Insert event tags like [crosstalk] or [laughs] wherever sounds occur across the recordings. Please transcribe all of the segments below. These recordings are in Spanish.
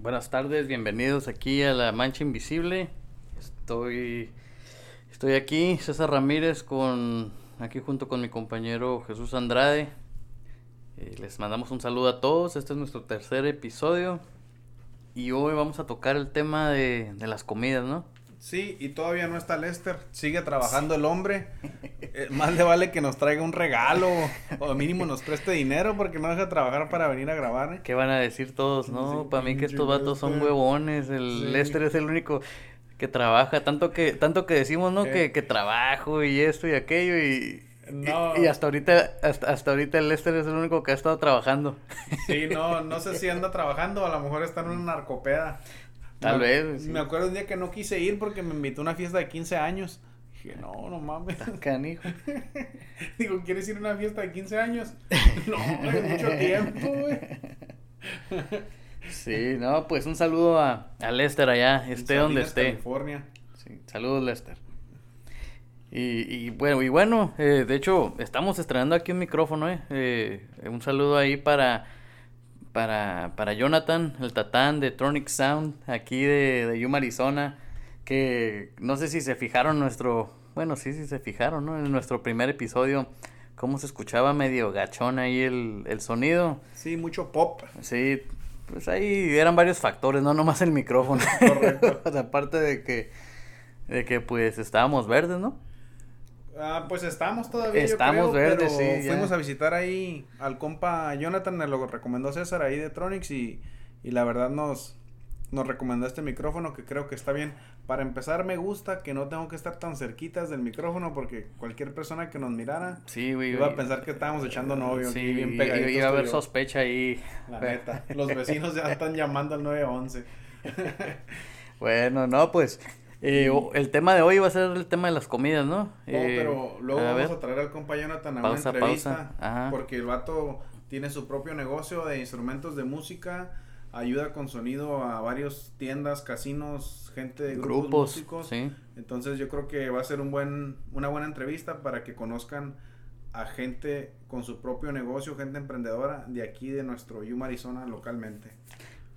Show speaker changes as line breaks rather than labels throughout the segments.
Buenas tardes, bienvenidos aquí a La Mancha Invisible. Estoy, estoy aquí, César Ramírez, con, aquí junto con mi compañero Jesús Andrade. Eh, les mandamos un saludo a todos, este es nuestro tercer episodio. Y hoy vamos a tocar el tema de, de las comidas, ¿no?
Sí, y todavía no está Lester. Sigue trabajando el hombre. Eh, más le vale que nos traiga un regalo o mínimo nos preste dinero porque no deja de trabajar para venir a grabar. ¿eh?
¿Qué van a decir todos? No, para mí que estos vatos son huevones. El Lester es el único que trabaja. Tanto que, tanto que decimos, ¿no? Que, que trabajo y esto y aquello y... Y, hasta ahorita, hasta, hasta ahorita el Lester es el único que ha estado trabajando.
Sí, no, no sé si anda trabajando, a lo mejor está en una narcopeda.
Tal vez.
Me acuerdo un día que no quise ir porque me invitó a una fiesta de 15 años. Dije, no, no mames.
Canijo. [laughs]
Digo, ¿quieres ir a una fiesta de 15 años? [laughs] no, es mucho tiempo, güey.
sí, no, pues un saludo a, a Lester allá, esté donde esté.
California.
Sí, saludos, Lester. Y, y bueno, y bueno eh, de hecho, estamos estrenando aquí un micrófono, eh. eh un saludo ahí para para, para Jonathan, el tatán de Tronic Sound, aquí de, de Yuma, Arizona, que no sé si se fijaron nuestro, bueno, sí, sí se fijaron, ¿no? En nuestro primer episodio, cómo se escuchaba medio gachón ahí el, el sonido.
Sí, mucho pop.
Sí, pues ahí eran varios factores, no nomás el micrófono. Correcto. [laughs] Aparte de que, de que pues estábamos verdes, ¿no?
Ah, pues estamos todavía.
Estamos verdes, sí.
Fuimos a visitar ahí al compa Jonathan, me lo recomendó César ahí de Tronics y, y la verdad nos, nos recomendó este micrófono que creo que está bien. Para empezar, me gusta que no tengo que estar tan cerquitas del micrófono porque cualquier persona que nos mirara
sí,
iba a pensar que estábamos echando novio.
Sí, bien pegaditos. Iba a haber sospecha ahí.
La neta. Los vecinos ya están llamando al 911. [laughs]
bueno, no, pues eh, el tema de hoy va a ser el tema de las comidas, ¿no?
No, eh, pero luego vamos a traer al compañero Jonathan a una entrevista. Porque el vato tiene su propio negocio de instrumentos de música, ayuda con sonido a varias tiendas, casinos, gente de grupos, músicos. Entonces yo creo que va a ser un buen, una buena entrevista para que conozcan a gente con su propio negocio, gente emprendedora de aquí de nuestro Yuma, Arizona, localmente.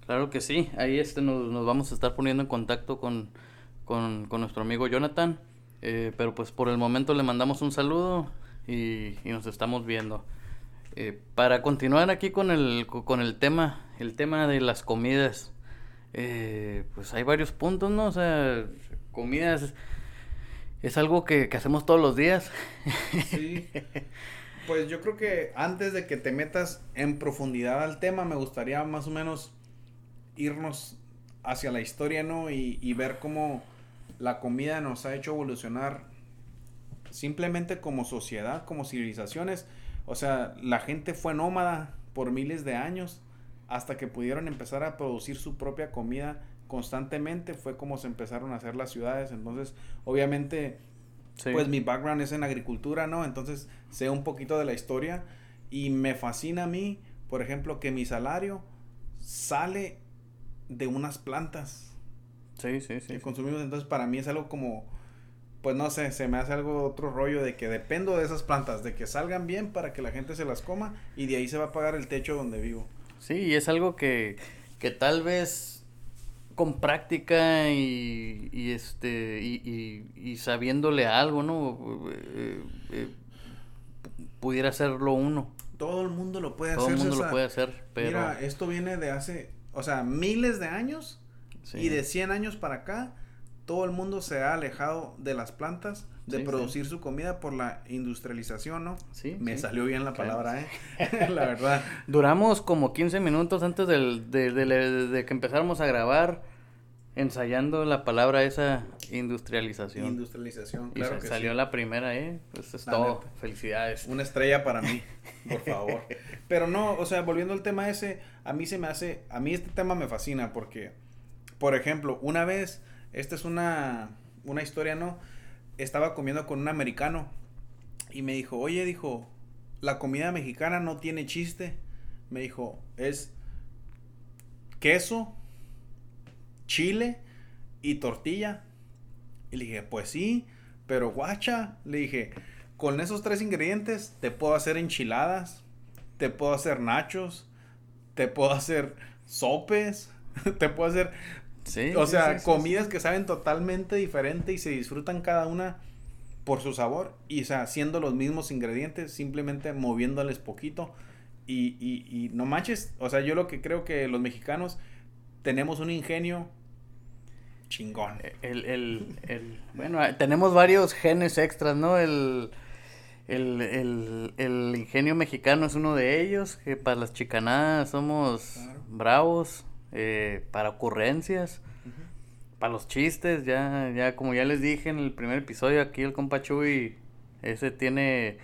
Claro que sí, ahí este nos, nos vamos a estar poniendo en contacto con con, nuestro amigo Jonathan. Eh, pero pues por el momento le mandamos un saludo y, nos estamos viendo. Eh, para continuar aquí con el, con el tema, el tema de las comidas, eh, pues hay varios puntos, ¿no? O sea, comidas es algo que, que hacemos todos los días.
Sí. Pues yo creo que antes de que te metas en profundidad al tema, me gustaría más o menos irnos hacia la historia, ¿no? Y, y ver cómo la comida nos ha hecho evolucionar simplemente como sociedad, como civilizaciones. O sea, la gente fue nómada por miles de años hasta que pudieron empezar a producir su propia comida constantemente. Fue como se empezaron a hacer las ciudades. Entonces, obviamente, pues mi background es en agricultura, ¿no? Entonces, sé un poquito de la historia y me fascina a mí, por ejemplo, que mi salario sale de unas plantas.
Sí, sí, sí.
Que consumimos. Entonces, para mí es algo como, pues no sé, se me hace algo otro rollo de que dependo de esas plantas, de que salgan bien para que la gente se las coma y de ahí se va a pagar el techo donde vivo.
Sí, y es algo que, que tal vez con práctica y, y este y, y, sabiéndole algo, ¿no? Eh, eh, pudiera hacerlo uno.
Todo el mundo lo puede
hacer.
Todo
el mundo lo puede hacer, pero...
Mira, esto viene de hace, o sea, miles de años y de 100 años para acá, todo el mundo se ha alejado de las plantas, de producir su comida por la industrialización, ¿no?
Sí.
Me salió bien la palabra, ¿eh? [laughs] [laughs] la verdad.
Duramos como 15 minutos antes del, de, de, que empezáramos a grabar ensayando la palabra esa industrialización.
Industrialización, claro.
Y salió la primera, ¿eh? Pues es todo. Felicidades.
Una estrella para mí, por [laughs] favor. Pero no, o sea, volviendo al tema ese, a mí se me hace, a mí este tema me fascina porque por ejemplo, una vez, esta es una, una historia, ¿no? Estaba comiendo con un americano y me dijo, oye, dijo, la comida mexicana no tiene chiste. Me dijo, es queso, chile y tortilla. Y le dije, pues sí, pero guacha, le dije, con esos tres ingredientes te puedo hacer enchiladas, te puedo hacer nachos, te puedo hacer sopes, [laughs] te puedo hacer. Sí. O sea, comidas que saben totalmente diferente y se disfrutan cada una por su sabor. Y, o sea, siendo los mismos ingredientes, simplemente moviéndoles poquito. Y, y, y no manches. O sea, yo lo que creo que los mexicanos tenemos un ingenio chingón.
El, el, el, bueno, tenemos varios genes extras, ¿no? El, el, el, ingenio mexicano es uno de ellos, que para las chicanadas somos bravos, eh, para ocurrencias, para los chistes, ya, ya como ya les dije en el primer episodio, aquí el compa Chuy, ese tiene,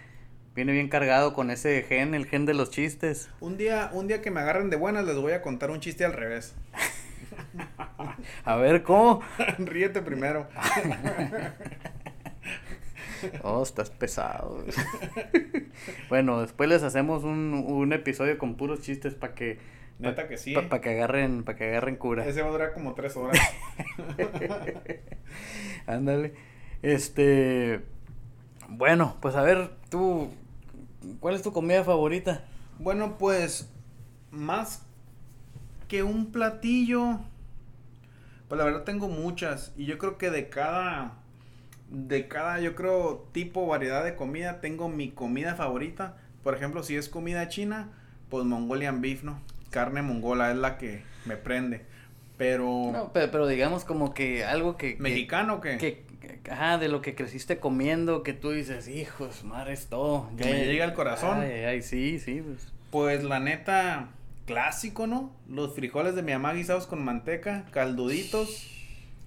viene bien cargado con ese gen, el gen de los chistes.
Un día, un día que me agarren de buenas les voy a contar un chiste al revés. [laughs]
a ver, ¿cómo? [laughs]
Ríete primero. [laughs]
Oh, estás pesado. [laughs] bueno, después les hacemos un, un episodio con puros chistes para que.
Neta que sí.
Para que agarren, para que agarren cura.
Ese va a durar como tres horas.
Ándale. Este. Bueno, pues a ver, tú. ¿Cuál es tu comida favorita?
Bueno, pues. Más que un platillo. Pues la verdad tengo muchas. Y yo creo que de cada de cada, yo creo, tipo, variedad de comida, tengo mi comida favorita. Por ejemplo, si es comida china, pues Mongolian beef, ¿no? Carne mongola es la que me prende. Pero...
No, pero, digamos como que algo que...
¿Mexicano
que, que, ajá, de lo que creciste comiendo, que tú dices, hijos, madre, es todo.
Que me llega al corazón.
Ay, ay, sí, sí, pues.
Pues la neta, clásico, ¿no? Los frijoles de mi mamá guisados con manteca, calduditos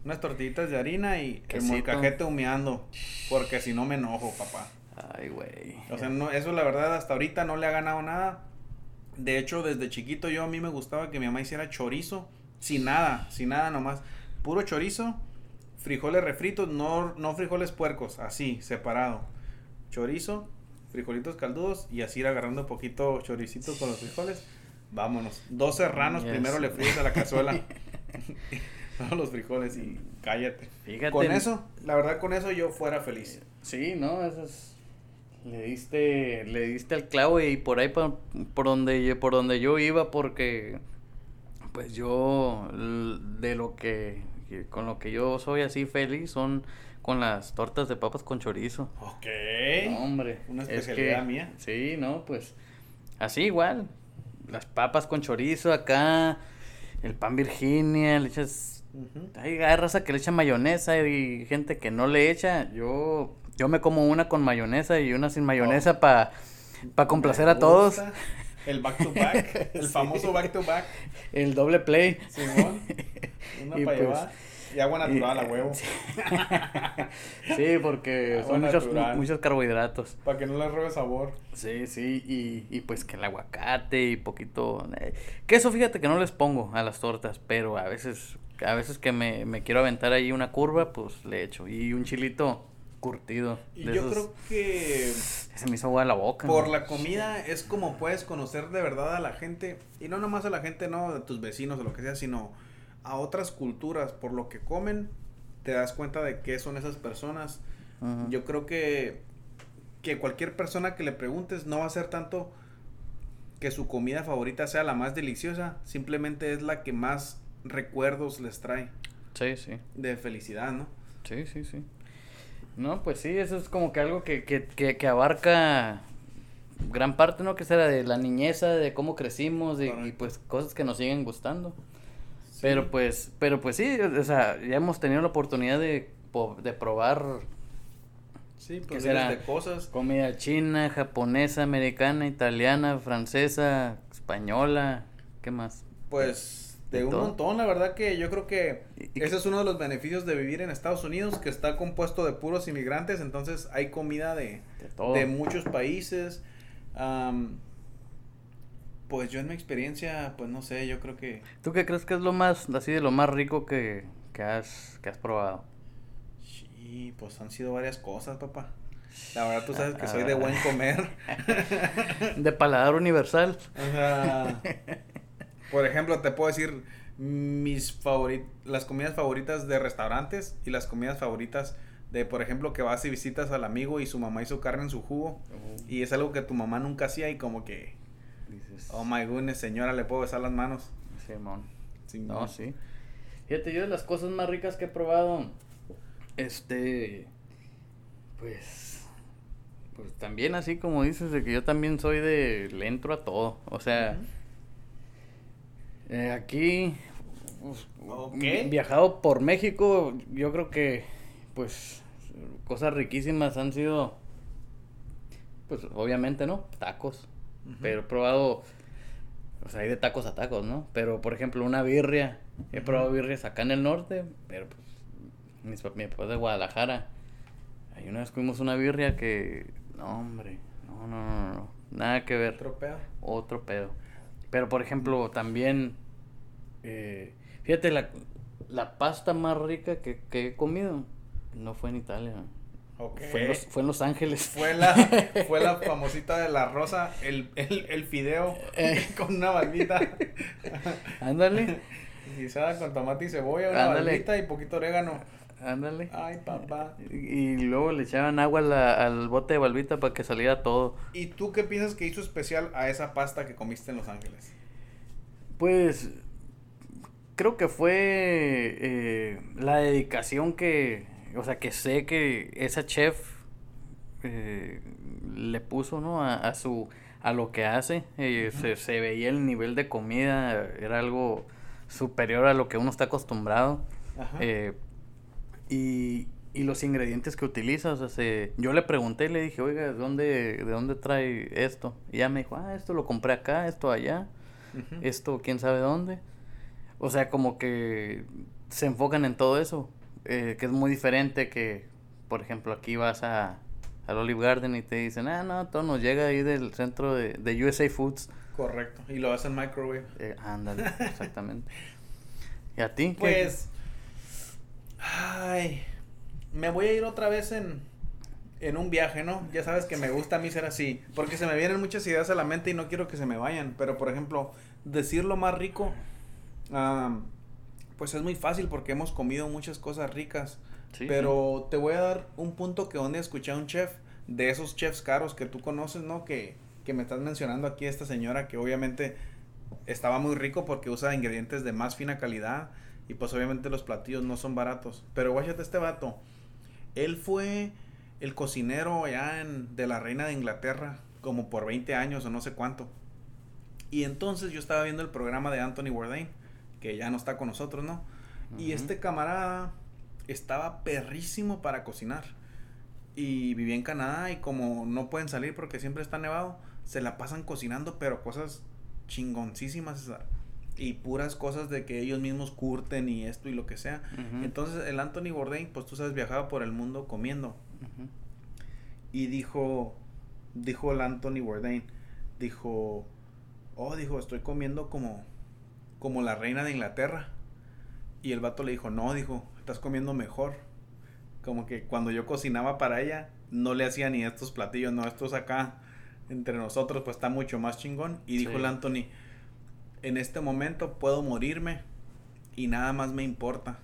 unas tortillitas de harina y el molcajete humeando. Porque si no me enojo, papá.
Ay, güey.
O sea, no, eso la verdad hasta ahorita no le ha ganado nada. De hecho, desde chiquito yo a mí me gustaba que mi mamá hiciera chorizo. Sin nada, sin nada nomás. Puro chorizo, frijoles refritos, no, no frijoles puercos, así, separado. Chorizo, frijolitos caldudos y así ir agarrando un poquito choricitos con los frijoles. Vámonos. Dos serranos primero le fríes a la cazuela. [laughs] los frijoles y cállate. Fíjate. Con eso, la verdad con eso yo fuera feliz.
Sí, no, eso es le diste le diste al clavo y por ahí por, por donde por donde yo iba porque pues yo de lo que con lo que yo soy así feliz son con las tortas de papas con chorizo.
Ok.
hombre.
Una especialidad mía.
Sí, no, pues así igual. Las papas con chorizo acá, el pan Virginia, le echas hay raza que le echa mayonesa y gente que no le echa. Yo, yo me como una con mayonesa y una sin mayonesa oh. para pa complacer a todos. [laughs]
El back to back, el famoso back to back.
El doble play.
Simón. [laughs] Una para pues, llevar. Y agua natural a huevo.
Sí, [laughs] porque [laughs] son muchos, muchos carbohidratos.
Para que no le robe sabor.
Sí, sí, y, y pues que el aguacate y poquito... Eh, queso, fíjate que no les pongo a las tortas, pero a veces a veces que me, me quiero aventar ahí una curva, pues le echo. Y un chilito curtido.
Y yo creo que... [laughs]
Se me hizo agua la boca.
Por la comida es como puedes conocer de verdad a la gente. Y no nomás a la gente, no, de tus vecinos o lo que sea, sino a otras culturas. Por lo que comen, te das cuenta de qué son esas personas. Yo creo que, que cualquier persona que le preguntes no va a ser tanto que su comida favorita sea la más deliciosa. Simplemente es la que más recuerdos les trae.
Sí, sí.
De felicidad, ¿no?
Sí, sí, sí. No, pues sí, eso es como que algo que, que, que, abarca gran parte, ¿no? Que será de la niñeza, de cómo crecimos y pues cosas que nos siguen gustando. Pero pues, pero pues sí, o sea, ya hemos tenido la oportunidad de, de probar
Sí, pues de cosas.
Comida china, japonesa, americana, italiana, francesa, española, ¿qué más?
Pues de, un montón, la verdad que yo creo que ese es uno de los beneficios de vivir en Estados Unidos, que está compuesto de puros inmigrantes, entonces hay comida de, de, muchos países. Pues yo en mi experiencia, pues no sé, yo creo que...
¿Tú qué crees que es lo más, así de lo más rico que, que, has, que has probado?
Sí, pues han sido varias cosas, papá. La verdad tú sabes que soy de buen [laughs] comer.
de paladar universal.
O sea, por ejemplo, te puedo decir mis favorit las comidas favoritas de restaurantes y las comidas favoritas de, por ejemplo, que vas y visitas al amigo y su mamá hizo carne en su jugo y es algo que tu mamá nunca hacía y como que, oh my goodness, señora, le puedo besar las manos.
Simón. no, sí. Fíjate, yo de las cosas más ricas que he probado, este, pues, pues también así como dices, de que yo también soy de, le entro a todo, o sea, eh, aquí, pues, viajado por México, yo creo que, pues, cosas riquísimas han sido, pues, obviamente, ¿no? Tacos, pero he probado o sea, hay de tacos a tacos, ¿no? Pero, por ejemplo, una birria. He probado birrias acá en el norte, pero pues mis mi papá de Guadalajara. Hay una vez fuimos una birria que... No, hombre. No, no, no, no. Nada que ver.
Otro pedo.
Otro pedo. Pero, por ejemplo, también... Eh, fíjate, la, la pasta más rica que, que he comido no fue en Italia. Fue, en los, fue, en los, Ángeles.
Fue la, [laughs] fue la famosita de la rosa, el, el, el fideo eh. [laughs] con una barbita.
Ándale.
Guisada con tomate y cebolla, una Ándale. y poquito orégano.
Ándale.
Ay, papá.
Y, luego le echaban agua al bote de balbita para que saliera todo.
¿Y tú qué piensas que hizo especial a esa pasta que comiste en Los Ángeles?
Pues creo que fue eh, la dedicación que o sea, que sé que esa chef eh, le puso, ¿no? A, su, a lo que hace. Eh, se, veía el nivel de comida, era algo superior a lo que uno está acostumbrado. Eh, y, y los ingredientes que utiliza, o sea, yo le pregunté y le dije, oiga, ¿de dónde, ¿de dónde trae esto? Y ella me dijo, ah, esto lo compré acá, esto allá, esto quién sabe dónde. O sea, como que se enfocan en todo eso. Eh, que es muy diferente que, por ejemplo, aquí vas a, al Olive Garden y te dicen, ah, no, todo nos llega ahí del centro de, de USA Foods.
Correcto, y lo hacen microwave.
Eh, ándale, [laughs] exactamente. ¿Y a ti?
Pues, ay, me voy a ir otra vez en, en un viaje, ¿no? Ya sabes que me gusta a mí ser así, porque se me vienen muchas ideas a la mente y no quiero que se me vayan, pero por ejemplo, decir lo más rico, pues es muy fácil porque hemos comido muchas cosas ricas. pero te voy a dar un punto que donde escuché a un chef, de esos chefs caros que tú conoces, ¿no? Que, que me estás mencionando aquí esta señora que obviamente estaba muy rico porque usa ingredientes de más fina calidad y pues obviamente los platillos no son baratos. Pero guáchate este vato. Él fue el cocinero ya en, de la reina de Inglaterra como por 20 años o no sé cuánto. Y entonces yo estaba viendo el programa de Anthony Bourdain que ya no está con nosotros, ¿no? Y este camarada estaba perrísimo para cocinar. Y vivía en Canadá y como no pueden salir porque siempre está nevado, se la pasan cocinando, pero cosas chingoncísimas. Y puras cosas de que ellos mismos curten y esto y lo que sea. Entonces el Anthony Bourdain, pues tú sabes, viajaba por el mundo comiendo. Y dijo, dijo el Anthony Bourdain, dijo, oh, dijo, estoy comiendo como como la reina de Inglaterra. Y el vato le dijo, no, dijo, estás comiendo mejor. Como que cuando yo cocinaba para ella, no le hacía ni estos platillos, no, estos acá entre nosotros, pues está mucho más chingón. Y dijo el Anthony, en este momento puedo morirme y nada más me importa.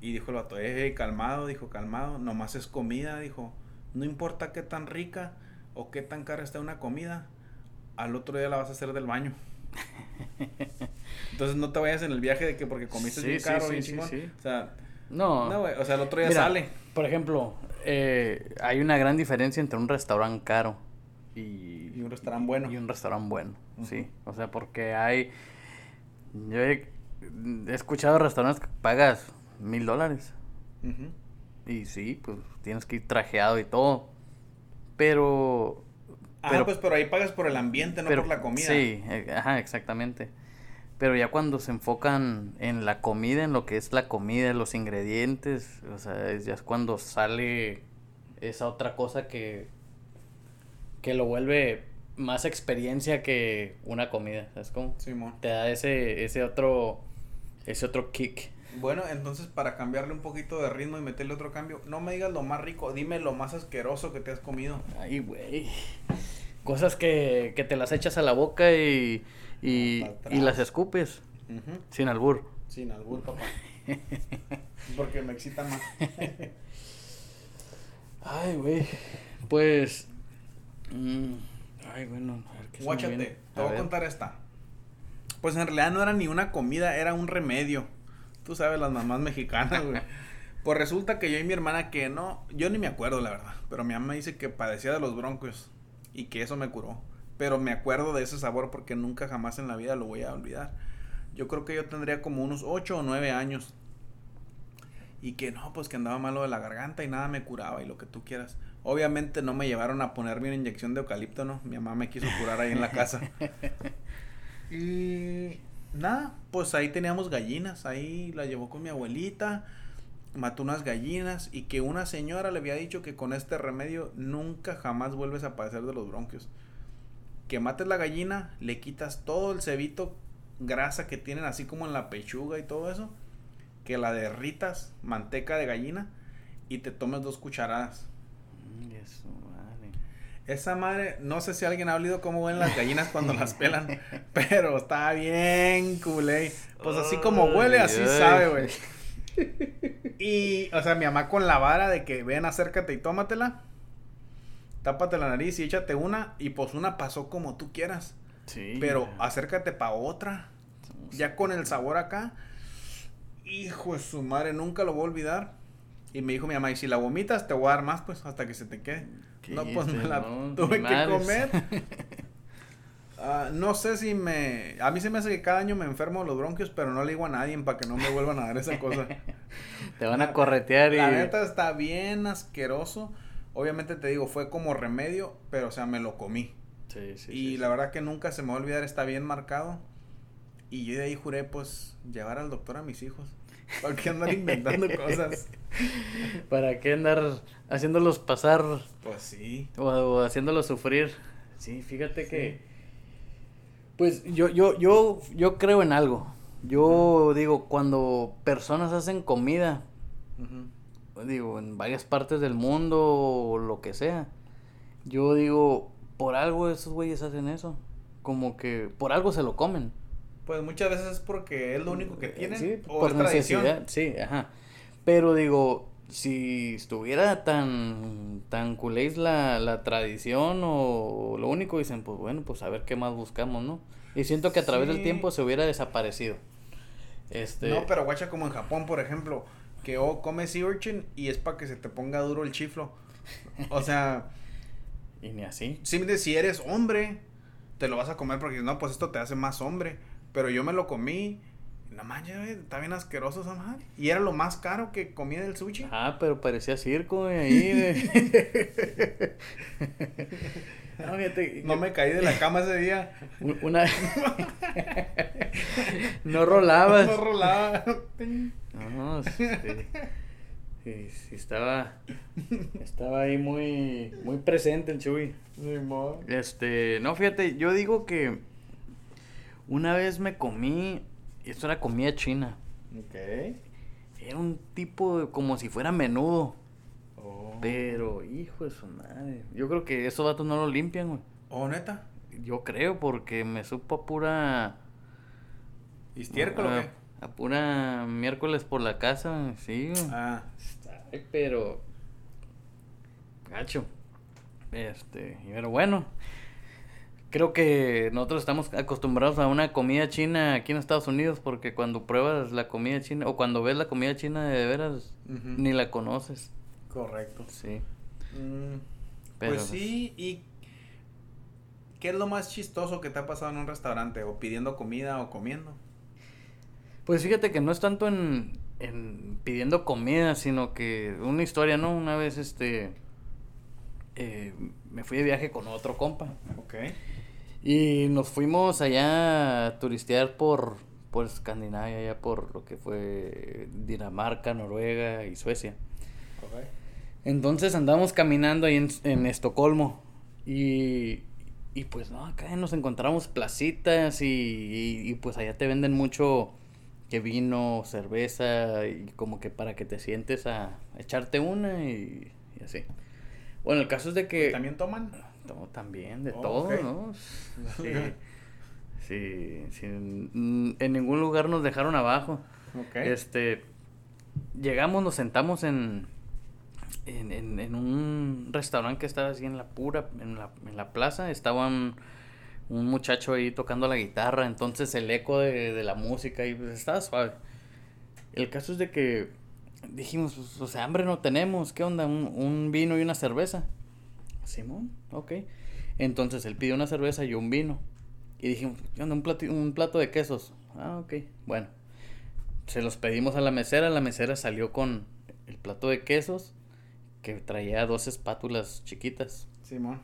Y dijo el vato, eh, calmado, dijo, calmado, nomás es comida, dijo, no importa qué tan rica o qué tan cara está una comida, al otro día la vas a hacer del baño. [laughs] Entonces no te vayas en el viaje de que porque comiste bien caro, y chingón. O sea, no. No, O sea, el otro día sale.
Por ejemplo, eh, hay una gran diferencia entre un restaurante caro y,
y un restaurante bueno.
Y un restaurante bueno, sí. O sea, porque hay. Yo he, escuchado restaurantes que pagas mil dólares. Y sí, pues tienes que ir trajeado y todo. Pero
Ah, pues pero ahí pagas por el ambiente, no por la comida.
Sí, eh, ajá, exactamente. Pero ya cuando se enfocan en la comida, en lo que es la comida, los ingredientes, o sea, ya es cuando sale esa otra cosa que, que lo vuelve más experiencia que una comida, ¿sabes cómo? Te da ese, ese otro, ese otro kick.
Bueno, entonces para cambiarle un poquito de ritmo y meterle otro cambio, no me digas lo más rico, dime lo más asqueroso que te has comido.
Ay, güey. Cosas que, que te las echas a la boca y, y, y las escupes. Sin albur.
Sin albur, papá. [laughs] Porque me excita más. [laughs]
Ay, güey. Pues. Mm, ay, bueno.
Guáchate, te voy a contar esta. Pues en realidad no era ni una comida, era un remedio. Tú sabes, las mamás mexicanas, güey. Pues resulta que yo y mi hermana que no, yo ni me acuerdo la verdad, pero mi mamá dice que padecía de los broncos y que eso me curó. Pero me acuerdo de ese sabor porque nunca jamás en la vida lo voy a olvidar. Yo creo que yo tendría como unos 8 o 9 años. Y que no, pues que andaba malo de la garganta y nada me curaba y lo que tú quieras. Obviamente no me llevaron a ponerme una inyección de eucalipto, ¿no? Mi mamá me quiso curar ahí en la casa. [laughs] y nada, pues ahí teníamos gallinas, ahí la llevó con mi abuelita, mató unas gallinas y que una señora le había dicho que con este remedio nunca jamás vuelves a padecer de los bronquios. Que mates la gallina, le quitas todo el cebito, grasa que tienen así como en la pechuga y todo eso, que la derritas, manteca de gallina y te tomes dos cucharadas.
Mm, Eso.
Esa madre, no sé si alguien ha olido cómo ven las gallinas cuando las pelan, [laughs] pero está bien culé. Pues así como huele, así
Ay,
sabe, güey. [laughs] Y, o sea, mi mamá con la vara de que ven, acércate y tómatela. Tápate la nariz y échate una. Y pues una pasó como tú quieras.
Sí.
Pero acércate pa' otra. Ya con el sabor acá. Hijo de su madre, nunca lo voy a olvidar. Y me dijo mi mamá, y si la vomitas, te voy a dar más, pues, hasta que se te quede.
¿Qué
No, pues me
dices?
la
No,
tuve que comer. [laughs] Ah, no sé si me... A mí se me hace que cada año me enfermo de los bronquios, pero no le digo a nadie para que no me vuelvan a dar esa cosa. [laughs]
Te van a corretear y.
La neta está bien asqueroso. Obviamente te digo, fue como remedio, pero o sea, me lo comí.
Sí, sí,
y
sí,
la verdad que nunca se me va a olvidar, está bien marcado. Y yo de ahí juré, pues, llevar al doctor a mis hijos. ¿Para qué andar inventando cosas? [laughs]
¿Para qué andar haciéndolos pasar
Pues sí.
o, o haciéndolos sufrir? Sí, fíjate que. Pues yo, yo, yo, yo creo en algo. Yo digo, cuando personas hacen comida, digo, en varias partes del mundo o lo que sea, yo digo, por algo esos güeyes hacen eso. Como que por algo se lo comen.
Pues muchas veces es porque es lo único que tienen.
Sí,
o
por
es tradición.
necesidad, sí, ajá. Pero digo, si estuviera tan, tan culéis la, la tradición o lo único dicen, pues bueno, pues a ver qué más buscamos, ¿no? Y siento que a través del tiempo se hubiera desaparecido. Este,
No, pero guacha como en Japón, por ejemplo, que o comes sea urchin y es para que se te ponga duro el chiflo. O sea, [laughs]
y ni así.
simplemente si eres hombre, te lo vas a comer porque no, pues esto te hace más hombre. Pero yo me lo comí, no manches, güey, está bien asqueroso esa madre. Y era lo más caro que comía del sushi.
Ah, pero parecía circo, güey, ahí. de- [laughs] no, fíjate,
No
yo-
me caí de la cama ese día. [laughs]
un- Una... no rolabas.
No rolaba.
No, sí, sí, sí, estaba, estaba ahí muy, muy presente el Chuy. Este, no, fíjate, yo digo que una vez me comí, esto era comida china,
Ok.
era un tipo de- como si fuera menudo,
Oh.
pero hijo de su madre, yo creo que esos vatos no lo limpian, güey.
Oh, neta.
Yo creo porque me supo a pura...
¿Histiércol o
a,
qué?
a pura miércoles por la casa, sí, güey.
Ah.
Ay, pero. Gacho. Este, pero bueno. Creo que nosotros estamos acostumbrados a una comida china aquí en Estados Unidos porque cuando pruebas la comida china o cuando ves la comida china de veras ni la conoces.
Correcto.
Sí.
Mm,
Pero,
pues sí, y ¿qué es lo más chistoso que te ha pasado en un restaurante? ¿O pidiendo comida o comiendo?
Pues fíjate que no es tanto en, en pidiendo comida, sino que una historia, ¿no? Una vez este eh, me fui de viaje con otro compa.
Ok.
Y nos fuimos allá a turistear por, por Escandinavia, allá por lo que fue Dinamarca, Noruega y Suecia.
Ok.
Entonces andamos caminando ahí en, en Estocolmo y, y pues no, acá nos encontramos placitas y, y- y, pues allá te venden mucho que vino, cerveza y como que para que te sientes a echarte una y, y así. Bueno, el caso es de que...
¿También toman?
No, también, de
Oh,
todo. ¿no? [laughs] Sí, sí, sí, en ningún lugar nos dejaron abajo.
Ok.
Este, llegamos, nos sentamos en, en, en, en un restaurante que estaba así en la pura, en la, en la plaza, estaban un muchacho ahí tocando la guitarra, entonces el eco de, la música y pues estaba suave. El caso es de que dijimos, pues, o sea, hambre no tenemos, ¿qué onda? Un, vino y una cerveza. Simón, ok. Entonces él pidió una cerveza y un vino. Y dijimos, ¿qué onda? Un plato, un plato de quesos. Ah, ok. Bueno, se los pedimos a la mesera, la mesera salió con el plato de quesos que traía dos espátulas chiquitas. Simón.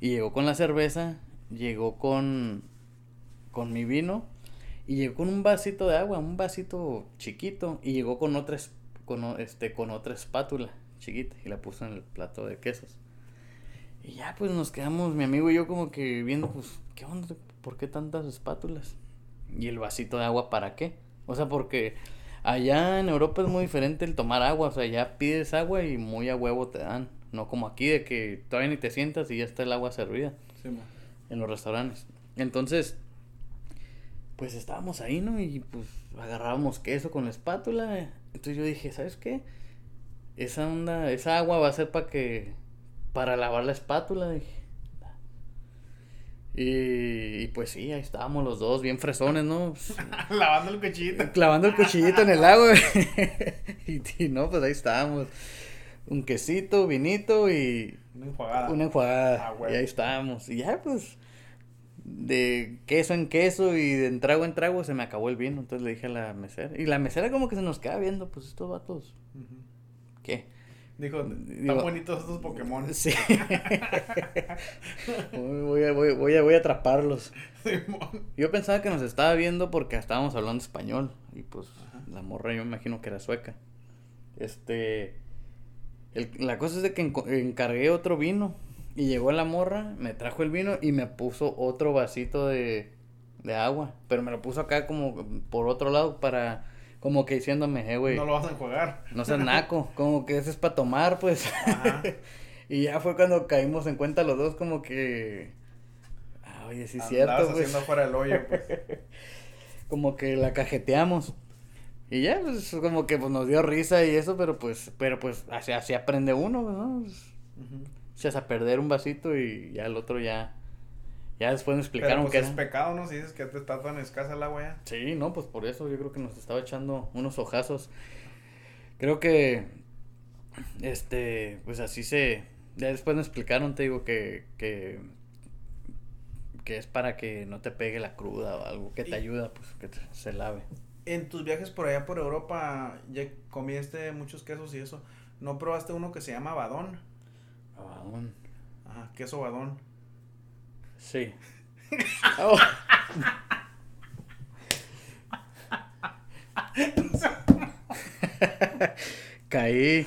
Y llegó con la cerveza, llegó con con mi vino y llegó con un vasito de agua, un vasito chiquito y llegó con otra con este con otra espátula chiquita y la puso en el plato de quesos. Y ya pues nos quedamos mi amigo y yo como que viendo pues qué onda, ¿por qué tantas espátulas? Y el vasito de agua para qué? O sea, porque allá en Europa es muy diferente el tomar agua, o sea, ya pides agua y muy a huevo te dan, no como aquí de que todavía ni te sientas y ya está el agua servida en los restaurantes. Entonces, pues estábamos ahí, ¿no? Y pues agarrábamos queso con la espátula. Entonces yo dije, ¿sabes qué? Esa onda, esa agua va a ser para que, para lavar la espátula, dije. Y, pues sí, ahí estábamos los dos, bien fresones, ¿no? [laughs]
Lavando el cuchillito.
Clavando el cuchillito en el agua. [laughs] y, no, pues ahí estábamos. Un quesito, vinito y.
Una enjuagada.
Una enjuagada. Ah, y ahí estábamos. Y ya, pues. De queso en queso y de trago en trago se me acabó el vino. Entonces le dije a la mesera. Y la mesera como que se nos queda viendo, pues estos vatos. ¿Qué?
Dijo, tan bonitos estos Pokémon. Sí. [laughs]
voy, a, voy, a, voy, a, atraparlos. Yo pensaba que nos estaba viendo porque estábamos hablando español. Y pues la morra yo me imagino que era sueca. Este... la cosa es de que encargué otro vino. Y llegó la morra, me trajo el vino y me puso otro vasito de, de agua. Pero me lo puso acá como por otro lado para como que diciéndome, eh, güey.
No lo vas a jugar.
No seas naco, [laughs] como que ese es para tomar, pues. [laughs] y ya fue cuando caímos en cuenta los dos, como que. Ah, oye, sí es cierto.
Pues. haciendo fuera el hoyo, pues. [laughs]
como que la cajeteamos. Y ya, pues, como que pues, nos dio risa y eso, pero pues, pero pues, así, así aprende uno, ¿no? Pues, sea, a perder un vasito y ya el otro ya ya después me explicaron
Pero, pues, que es pecado, ¿no? Si dices que te está tan escasa el agua.
Sí, no, pues por eso yo creo que nos estaba echando unos ojazos. Creo que, este, pues así se... Ya después me explicaron, te digo, que, que, que es para que no te pegue la cruda o algo, que te ayuda, pues, que se lave.
En tus viajes por allá por Europa, ya comiste muchos quesos y eso. ¿No probaste uno que se llama badón?
Badón.
Ajá, queso badón.
Sí. Oh. [laughs] Caí.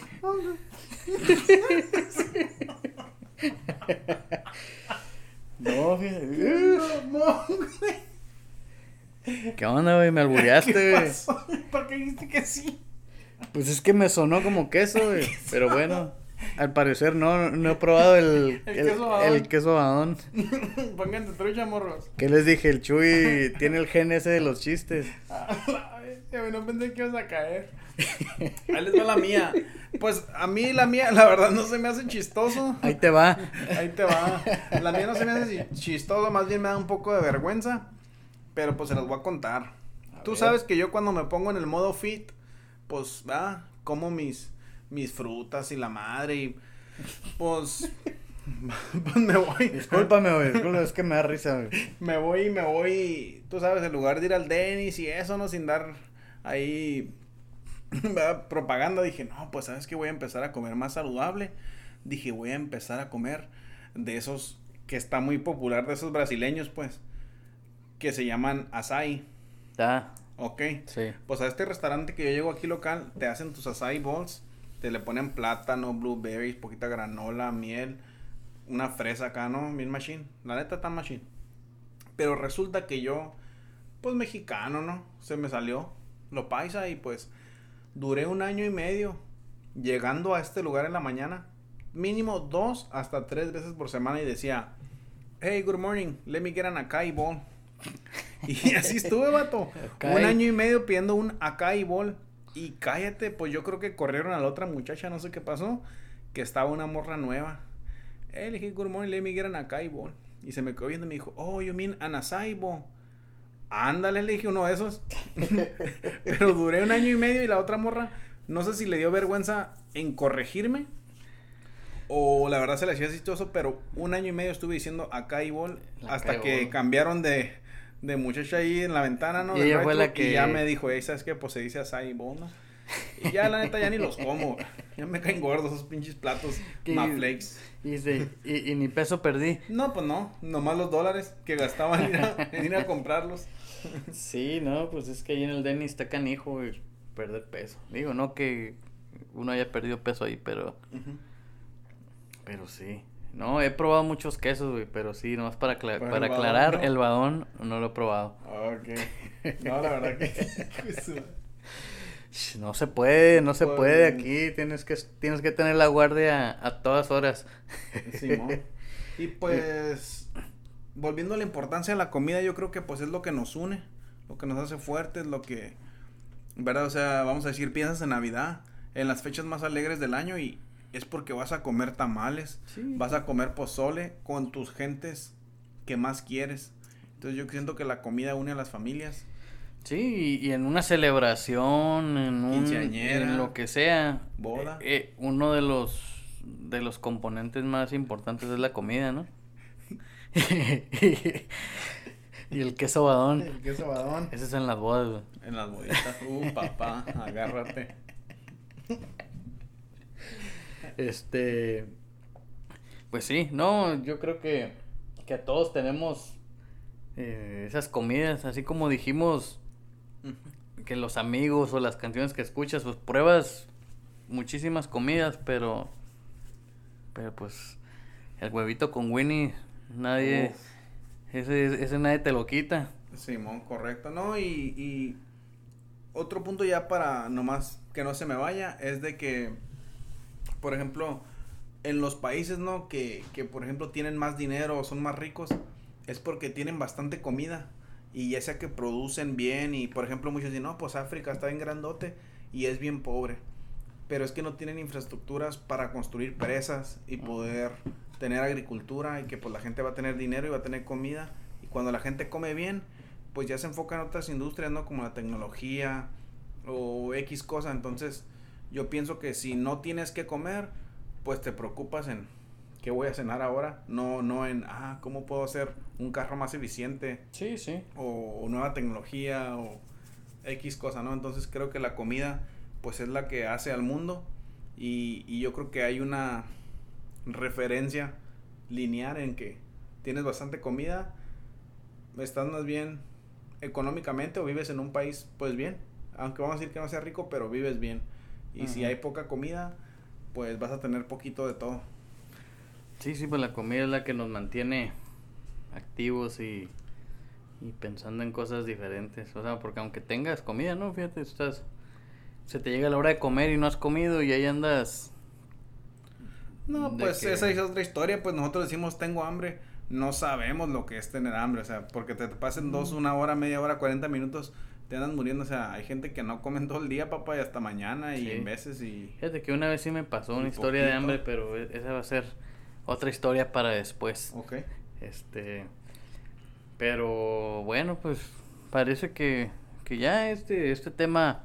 no, ¿Qué onda, güey? Me albureaste, güey.
¿Por qué dijiste que sí?
Pues es que me sonó como queso, güey. [laughs] Pero bueno. Al parecer no, no he probado el, [laughs] el, queso badón. [laughs]
Pónganse trucha, morros.
¿Qué les dije? El Chuy tiene el gen ese de los chistes. [laughs]
no pensé que ibas a caer. Ahí les va la mía. Pues a mí la mía, la verdad, no se me hace chistoso.
Ahí te va.
Ahí te va. La mía no se me hace chistoso, más bien me da un poco de vergüenza. Pero pues se las voy a contar. Tú sabes que yo cuando me pongo en el modo fit, pues, va, como mis mis frutas y la madre y pues [laughs] pues me voy.
Discúlpame, güey. Es que me da risa, güey. [laughs]
Me voy y me voy. Tú sabes, en lugar de ir al Denis y eso, ¿no? Sin dar ahí [laughs] propaganda, dije, no, pues sabes que voy a empezar a comer más saludable. Dije, voy a empezar a comer de esos que está muy popular, de esos brasileños, pues, que se llaman açaí.
Ah.
Ok. Sí. Pues a este restaurante que yo llego aquí local, te hacen tus açaí balls te le ponen plátano, blueberries, poquita granola, miel, una fresa acá, ¿no? Bien machine. La neta está machine. Pero resulta que yo, pues mexicano, ¿no? Se me salió lo paisa y pues duré un año y medio llegando a este lugar en la mañana. Mínimo dos hasta tres veces por semana y decía, hey, good morning, let me get an acai bowl. [laughs] y así estuve, vato. [laughs] Un año y medio pidiendo un acai bowl. Y cállate, pues yo creo que corrieron a la otra muchacha, no sé qué pasó, que estaba una morra nueva. Eh, le dije, good morning, let me get an Y se me quedó viendo y me dijo, oh, you mean Anasaibo. Ándale, le dije uno de esos. [laughs] Pero duré un año y medio y la otra morra, no sé si le dio vergüenza en corregirme. O la verdad se le hacía chistoso, pero un año y medio estuve diciendo acá y bol hasta que cambiaron de, de muchacha ahí en la ventana, ¿no? Y ella fue la que... ya me dijo, ¿sabes qué? Pues se dice asai ¿no? Y ya la neta ya ni los como. Ya me caen gordos esos pinches platos Maflakes.
Y, y, ni peso perdí.
No, pues no. Nomás los dólares que gastaba en ir a, [laughs] en ir a comprarlos.
Sí, no, pues es que ahí en el Denny está canijo y perder peso. Digo, no que uno haya perdido peso ahí, pero. Pero sí. No, he probado muchos quesos, güey, pero sí, nomás para, para, aclarar, el badón no lo he probado.
Ok. [laughs] No, la verdad que. [laughs]
no se puede, no se puede aquí. Tienes que, tienes que tener la guardia a, todas horas.
Sí, [laughs] y pues volviendo a la importancia de la comida, yo creo que pues es lo que nos une, lo que nos hace fuertes, lo que, ¿verdad? O sea, vamos a decir, piensas en Navidad, en las fechas más alegres del año y es porque vas a comer tamales, vas a comer pozole con tus gentes que más quieres. Entonces yo siento que la comida une a las familias.
Sí, y, en una celebración, en un en lo que sea,
boda.
Eh, eh, uno de los de los componentes más importantes es la comida, ¿no? [laughs] y el queso badón.
El queso badón.
Ese es en las bodas,
En las boditas. Uh, papá, agárrate. [laughs]
Este. Pues sí, no, yo creo que, que a todos tenemos eh, esas comidas, así como dijimos que los amigos o las canciones que escuchas, pues pruebas muchísimas comidas, pero. Pero pues. El huevito con Winnie Nadie. Ese, ese nadie te lo quita.
Simón, correcto. No, y, y otro punto ya para nomás que no se me vaya es de que, por ejemplo, en los países, ¿no? Que, que por ejemplo tienen más dinero o son más ricos, es porque tienen bastante comida. Y ya sea que producen bien y, por ejemplo, muchos dicen, no, pues África está bien grandote y es bien pobre. Pero es que no tienen infraestructuras para construir presas y poder tener agricultura y que pues la gente va a tener dinero y va a tener comida y cuando la gente come bien pues ya se enfoca en otras industrias no como la tecnología o X cosa entonces yo pienso que si no tienes que comer pues te preocupas en qué voy a cenar ahora no no en ah cómo puedo hacer un carro más eficiente
sí sí.
O, nueva tecnología o X cosa no entonces creo que la comida pues es la que hace al mundo. Y, y yo creo que hay una referencia lineal en que tienes bastante comida, estás más bien económicamente o vives en un país pues bien, aunque vamos a decir que no sea rico, pero vives bien. Y si hay poca comida, pues vas a tener poquito de todo.
Sí, sí, pues la comida es la que nos mantiene activos y, y pensando en cosas diferentes. O sea, porque aunque tengas comida, ¿no? Fíjate, estás, se te llega la hora de comer y no has comido y ahí andas
no, pues esa es otra historia, pues nosotros decimos tengo hambre, no sabemos lo que es tener hambre, o sea, porque te pasen dos, una hora, media hora, cuarenta minutos, te andan muriendo, o sea, hay gente que no comen todo el día, papá, y hasta mañana y en veces y...
Fíjate que una vez sí me pasó una historia de hambre, pero e, esa va a ser otra historia para después.
Ok.
Este, pero bueno, pues parece que, que ya este, este tema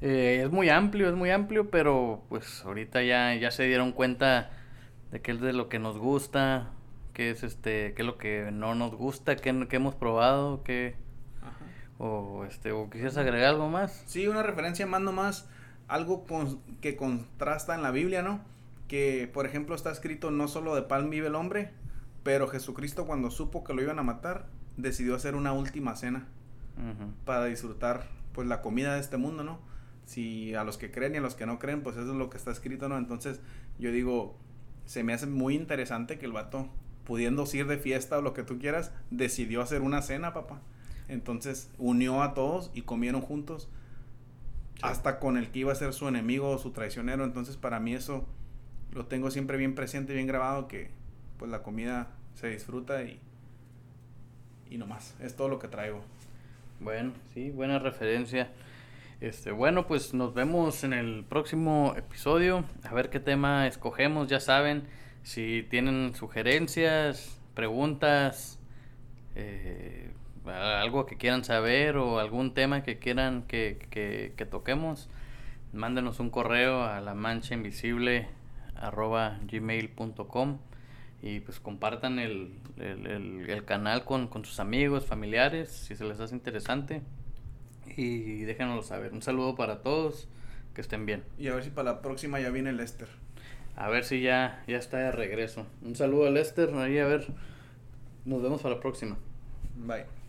eh, es muy amplio, es muy amplio, pero pues ahorita ya, ya se dieron cuenta de qué es de lo que nos gusta, qué es este, qué es lo que no nos gusta, qué, hemos probado, qué o este, o quisieras agregar algo más.
Sí, una referencia más nomás, algo que contrasta en la Biblia, ¿no? Que por ejemplo está escrito no solo de pan vive el hombre, pero Jesucristo cuando supo que lo iban a matar, decidió hacer una última cena para disfrutar pues la comida de este mundo, ¿no? si a los que creen y a los que no creen, pues eso es lo que está escrito, ¿no? Entonces yo digo, se me hace muy interesante que el vato, pudiendo ir de fiesta o lo que tú quieras, decidió hacer una cena, papá. Entonces unió a todos y comieron juntos, hasta con el que iba a ser su enemigo o su traicionero. Entonces para mí eso lo tengo siempre bien presente, bien grabado, que pues la comida se disfruta y, y no más. Es todo lo que traigo.
Bueno, sí, buena referencia. Este, bueno, pues nos vemos en el próximo episodio. A ver qué tema escogemos, ya saben. Si tienen sugerencias, preguntas, eh, algo que quieran saber o algún tema que quieran que, que, que toquemos, mándenos un correo a la mancha invisible arroba gmail.com y pues compartan el, el, canal con, con, sus amigos, familiares, si se les hace interesante y déjenoslo saber. Un saludo para todos, que estén bien.
Y a ver si para la próxima ya viene Lester.
A ver si ya, ya está de regreso. Un saludo a Lester, ahí a ver. Nos vemos para la próxima.
Bye.